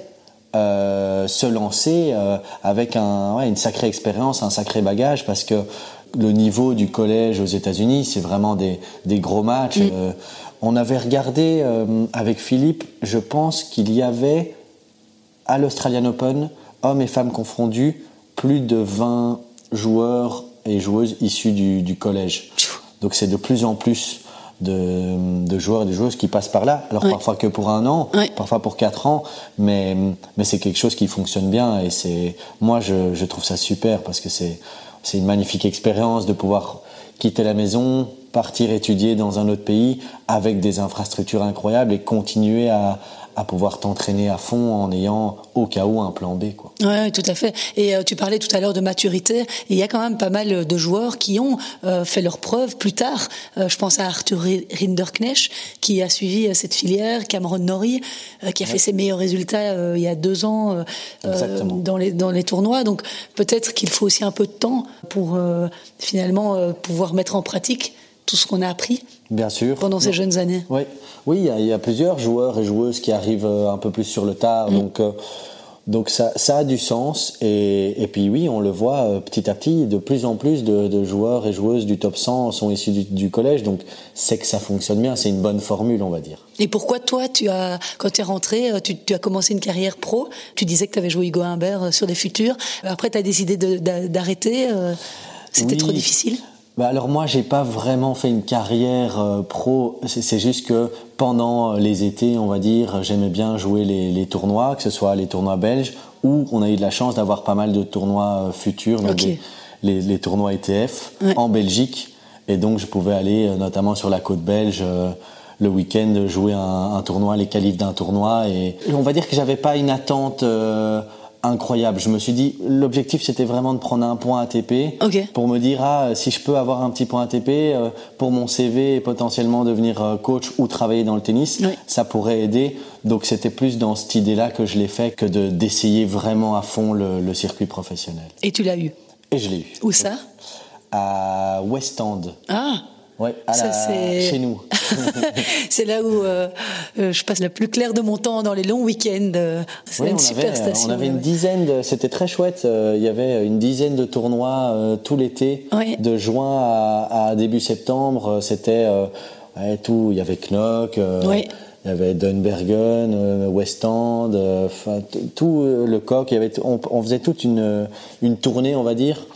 euh, se lancer euh, avec un, ouais, une sacrée expérience, un sacré bagage, parce que le niveau du collège aux États-Unis, c'est vraiment des, des gros matchs. Euh, on avait regardé avec Philippe, je pense qu'il y avait à l'Australian Open, hommes et femmes confondus, plus de 20 joueurs et joueuses issus du, du collège. Donc c'est de plus en plus de, de joueurs et de joueuses qui passent par là. Alors Ouais. parfois que pour un an, Ouais. parfois pour quatre ans, mais, mais c'est quelque chose qui fonctionne bien et c'est moi je, je trouve ça super parce que c'est c'est une magnifique expérience de pouvoir quitter la maison, partir étudier dans un autre pays avec des infrastructures incroyables et continuer à, à pouvoir t'entraîner à fond en ayant au cas où un plan B quoi. Oui, tout à fait. Et euh, tu parlais tout à l'heure de maturité. Et il y a quand même pas mal de joueurs qui ont euh, fait leurs preuves plus tard. Euh, je pense à Arthur Ri- Rinderknecht qui a suivi cette filière, Cameron Norrie qui a fait ses meilleurs résultats il y a deux ans dans les dans les tournois. Donc peut-être qu'il faut aussi un peu de temps pour finalement pouvoir mettre en pratique tout ce qu'on a appris Bien sûr. pendant ces jeunes années. Oui, oui, il y, a, il y a plusieurs joueurs et joueuses qui arrivent euh, un peu plus sur le tard, donc euh, donc ça, ça a du sens. Et, et puis oui, on le voit euh, petit à petit, de plus en plus de, de joueurs et joueuses du top 100 sont issus du, du collège, donc c'est que ça fonctionne bien, c'est une bonne formule, on va dire. Et pourquoi toi, tu as, quand tu es rentré, tu, tu as commencé une carrière pro, tu disais que tu avais joué Hugo Humbert sur les futurs, après tu as décidé d'arrêter, c'était Oui. trop difficile? Bah alors moi, j'ai pas vraiment fait une carrière euh, pro. C'est juste que pendant les étés, on va dire, j'aimais bien jouer les, les tournois, que ce soit les tournois belges, ou on a eu de la chance d'avoir pas mal de tournois euh, futurs, donc les, les tournois ETF Ouais. en Belgique. Et donc je pouvais aller, euh, notamment sur la côte belge, euh, le week-end jouer un, un tournoi, les qualifs d'un tournoi. Et, et on va dire que j'avais pas une attente. Incroyable. Je me suis dit, l'objectif c'était vraiment de prendre un point ATP Ok. pour me dire ah si je peux avoir un petit point ATP euh, pour mon CV et potentiellement devenir euh, coach ou travailler dans le tennis, Oui. ça pourrait aider. Donc c'était plus dans cette idée-là que je l'ai fait que de d'essayer vraiment à fond le, le circuit professionnel. Et tu l'as eu? Et je l'ai eu. Où ça? À West End. Ah Ouais, à Ça, la- c'est- chez nous. C'est là où euh, euh, je passe le plus clair de mon temps dans les longs week-ends. euh, C'est une super avait, station. on avait une dizaine, de- c'était très chouette. Il y avait une dizaine de tournois euh, tout l'été, Ouais. de juin à, à début septembre. C'était euh, tout. Il y avait Knock, il y avait Dunbergen, West End, tout le coq. Il y avait, t- on, on faisait toute une, une tournée, on va dire.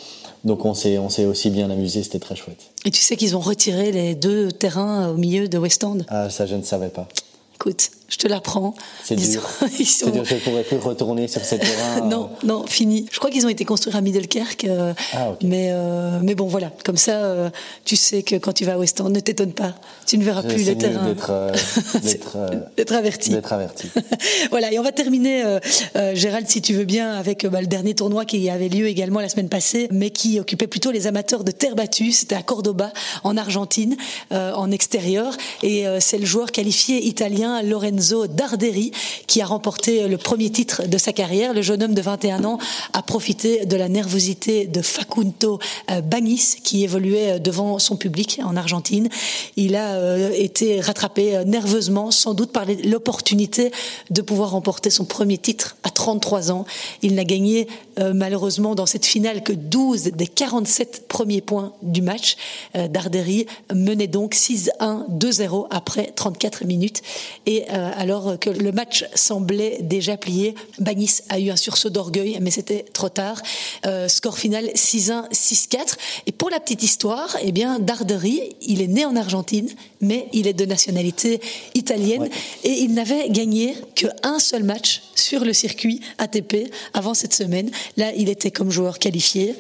Donc on s'est, on s'est aussi bien amusé. C'était très chouette. Et tu sais qu'ils ont retiré les deux terrains au milieu de West End? Ah, ça, je ne savais pas. Écoute, je te l'apprends. C'est dur. Sont... dur, je ne pourrais plus retourner sur ce terrain. non, euh. non, fini. Je crois qu'ils ont été construits à Middelkerk. Euh, ah, mais, euh, mais bon, voilà. Comme ça, tu sais que quand tu vas à West End, ne t'étonne pas. Tu ne verras plus le terrain. D'être averti. D'être averti. voilà. Et on va terminer, Gérald, si tu veux bien, avec bah, le dernier tournoi qui avait lieu également la semaine passée, mais qui occupait plutôt les amateurs de terre battue. C'était à Cordoba, en Argentine, en extérieur. Et c'est le joueur qualifié italien Lorenzo Darderi qui a remporté le premier titre de sa carrière. Le jeune homme de 21 ans a profité de la nervosité de Facundo euh, Bagnis qui évoluait devant son public en Argentine. Il a euh, été rattrapé euh, nerveusement, sans doute par l'opportunité de pouvoir remporter son premier titre à 33 ans. Il n'a gagné malheureusement dans cette finale que 12 des 47 premiers points du match. Darderi menait donc 6-1, 2-0 après 34 minutes. Et euh, alors que le match semblait déjà plié. Bagnis a eu un sursaut d'orgueil, mais c'était trop tard. Euh, score final 6-1, 6-4. Et pour la petite histoire, eh bien, Darderi, il est né en Argentine, mais il est de nationalité italienne et il n'avait gagné qu'un seul match sur le circuit ATP avant cette semaine. Là, il était comme joueur qualifié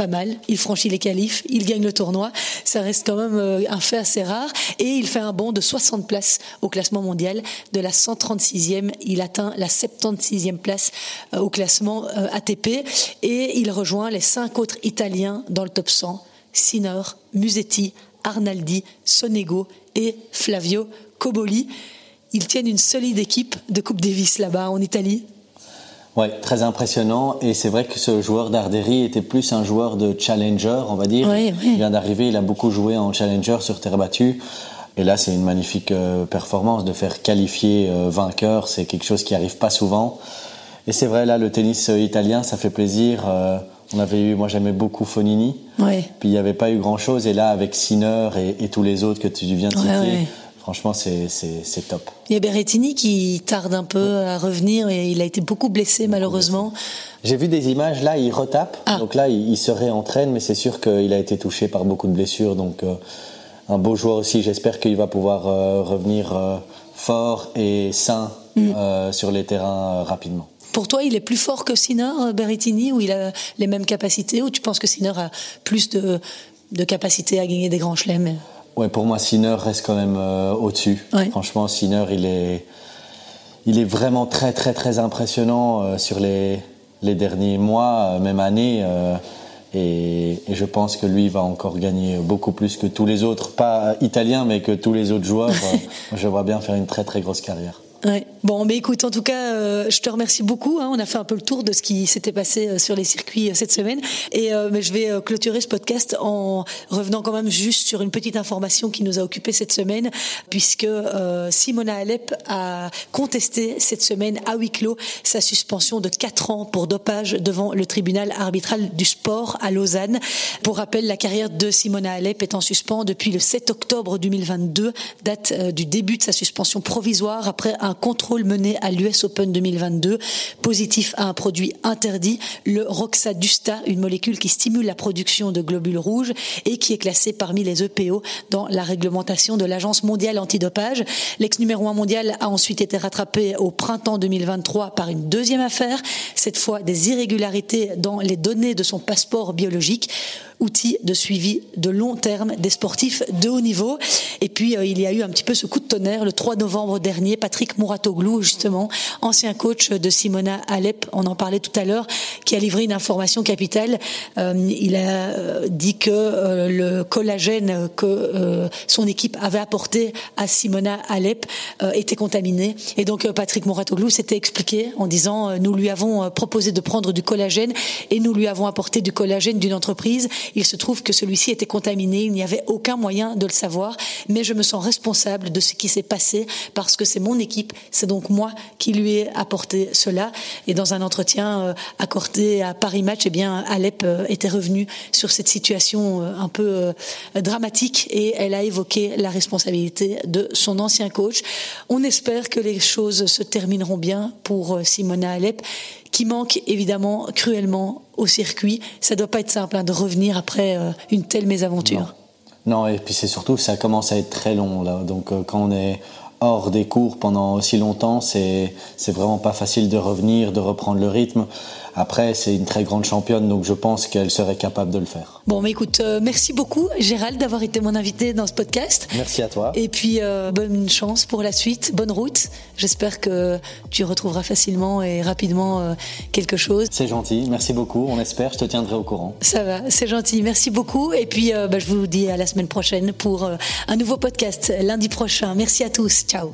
pas mal. Il franchit les qualifs, il gagne le tournoi. Ça reste quand même euh, un fait assez rare. Et il fait un bond de 60 places au classement mondial. De la 136e, il atteint la 76e place euh, au classement euh, ATP. Et il rejoint les cinq autres Italiens dans le top 100. Sinner, Musetti, Arnaldi, Sonego et Flavio Coboli. Ils tiennent une solide équipe de Coupe Davis là-bas en Italie. Oui, très impressionnant. Et c'est vrai que ce joueur d'Arderi était plus un joueur de challenger, on va dire. Il vient d'arriver, il a beaucoup joué en challenger sur terre battue. Et là, c'est une magnifique euh, performance de faire qualifier euh, vainqueur. C'est quelque chose qui arrive pas souvent. Et c'est vrai, là, le tennis euh, italien, ça fait plaisir. on avait eu, moi, j'aimais beaucoup Fonini. Puis il n'y avait pas eu grand chose. Et là, avec Sinner et, tous les autres que tu viens de citer, Franchement, c'est top. Il y a Berrettini qui tarde un peu à revenir et il a été beaucoup blessé malheureusement. J'ai vu des images, là il retape, ah. donc là il, se réentraîne, mais c'est sûr qu'il a été touché par beaucoup de blessures, donc euh, un beau joueur aussi, j'espère qu'il va pouvoir euh, revenir euh, fort et sain mm. sur les terrains rapidement. Pour toi, il est plus fort que Sinner, Berrettini, ou il a les mêmes capacités, ou tu penses que Sinner a plus de, de capacité à gagner des grands chelems? Ouais, pour moi, Sinner reste quand même euh, au-dessus. Franchement, Sinner, il est, il est vraiment très, très, très impressionnant euh, sur les, les derniers mois, euh, même années. Et, et, je pense que lui va encore gagner beaucoup plus que tous les autres, pas italiens, mais que tous les autres joueurs. je vois bien faire une très, très grosse carrière. Ouais. Bon, mais écoute, en tout cas, euh, je te remercie beaucoup. Hein. On a fait un peu le tour de ce qui s'était passé euh, sur les circuits euh, cette semaine. Et mais je vais clôturer ce podcast en revenant quand même juste sur une petite information qui nous a occupé cette semaine, puisque Simona Alep a contesté cette semaine à huis clos sa suspension de 4 ans pour dopage devant le tribunal arbitral du sport à Lausanne. Pour rappel, la carrière de Simona Alep est en suspens depuis le 7 octobre 2022, date du début de sa suspension provisoire après un un contrôle mené à l'US Open 2022 positif à un produit interdit, le Roxadusta, une molécule qui stimule la production de globules rouges et qui est classée parmi les EPO dans la réglementation de l'Agence mondiale antidopage. L'ex numéro un mondial a ensuite été rattrapé au printemps 2023 par une deuxième affaire, cette fois des irrégularités dans les données de son passeport biologique outil de suivi de long terme des sportifs de haut niveau. Et puis, euh, il y a eu un petit peu ce coup de tonnerre le 3 novembre dernier. Patrick Mouratoglou, justement, ancien coach de Simona Alep, on en parlait tout à l'heure, qui a livré une information capitale. Euh, il a euh, dit que le collagène que son équipe avait apporté à Simona Alep était contaminé. Et donc, Patrick Mouratoglou s'était expliqué en disant, nous lui avons proposé de prendre du collagène et nous lui avons apporté du collagène d'une entreprise il se trouve que celui-ci était contaminé, il n'y avait aucun moyen de le savoir, mais je me sens responsable de ce qui s'est passé parce que c'est mon équipe, c'est donc moi qui lui ai apporté cela. Et dans un entretien euh, accordé à Paris Match, eh bien, Alep euh, était revenue sur cette situation euh, un peu dramatique et elle a évoqué la responsabilité de son ancien coach. On espère que les choses se termineront bien pour Simona Alep manque évidemment cruellement au circuit. Ça doit pas être simple hein, de revenir après euh, une telle mésaventure. Non. et puis c'est surtout ça commence à être très long là. Donc euh, quand on est hors des cours pendant aussi longtemps, c'est vraiment pas facile de revenir, de reprendre le rythme. Après, c'est une très grande championne, donc je pense qu'elle serait capable de le faire. Bon, mais écoute, euh, merci beaucoup, Gérald, d'avoir été mon invité dans ce podcast. Merci à toi. Et puis, euh, bonne chance pour la suite, bonne route. J'espère que tu retrouveras facilement et rapidement euh, quelque chose. C'est gentil, merci beaucoup. On espère, je te tiendrai au courant. Ça va, c'est gentil, merci beaucoup. Et puis, bah, je vous dis à la semaine prochaine pour un nouveau podcast lundi prochain. Merci à tous, ciao.